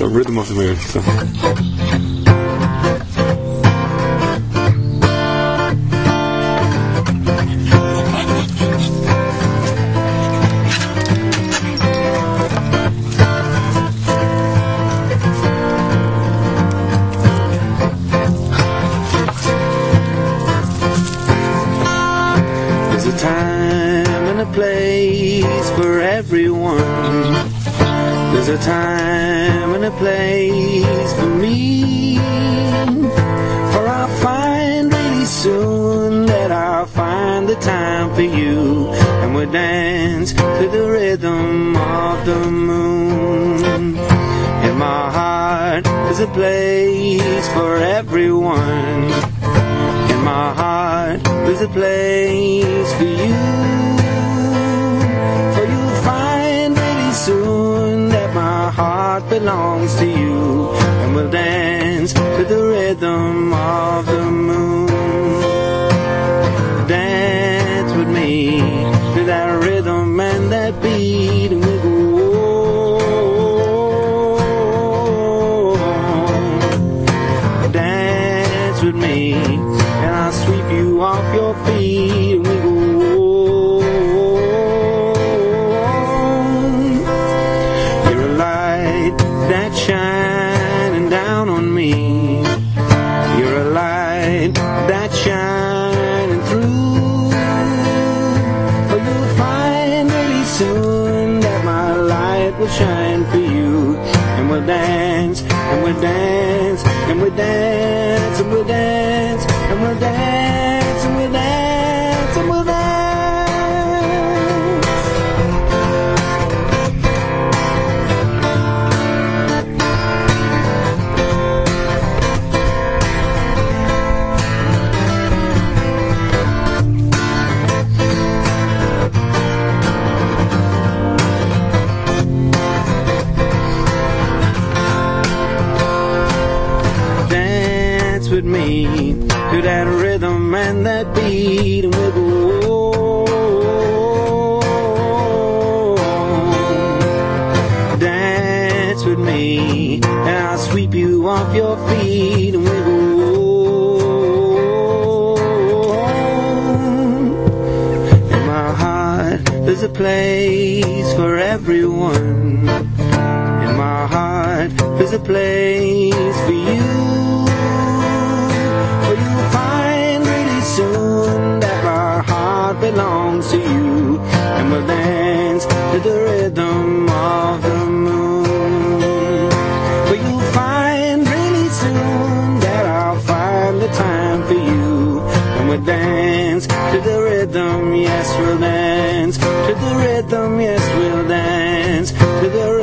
The rhythm of the moon. So. There's a time and a place for everyone. There's a time and a place for me. For I'll find really soon that I'll find the time for you. And we'll dance to the rhythm of the moon. In my heart, there's a place for everyone. In my heart, there's a place for belongs to you. And we'll dance to the rhythm of the moon. Dance with me to that rhythm and that beat. And we'll go. Dance with me, and I'll sweep you off your feet, light that's shining through. For you'll find really soon that my light will shine for you. And we'll dance, and we'll dance, and we'll dance, and we'll dance, and we'll dance, with me. To that rhythm and that beat and we'll go dance with me and I'll sweep you off your feet and we'll go in my heart there's a place for everyone. In my heart, there's a place for you. The rhythm of the moon. For you'll find really soon that I'll find the time for you. And we'll dance to the rhythm, yes, we'll dance to the rhythm, yes, we'll dance to the rhythm.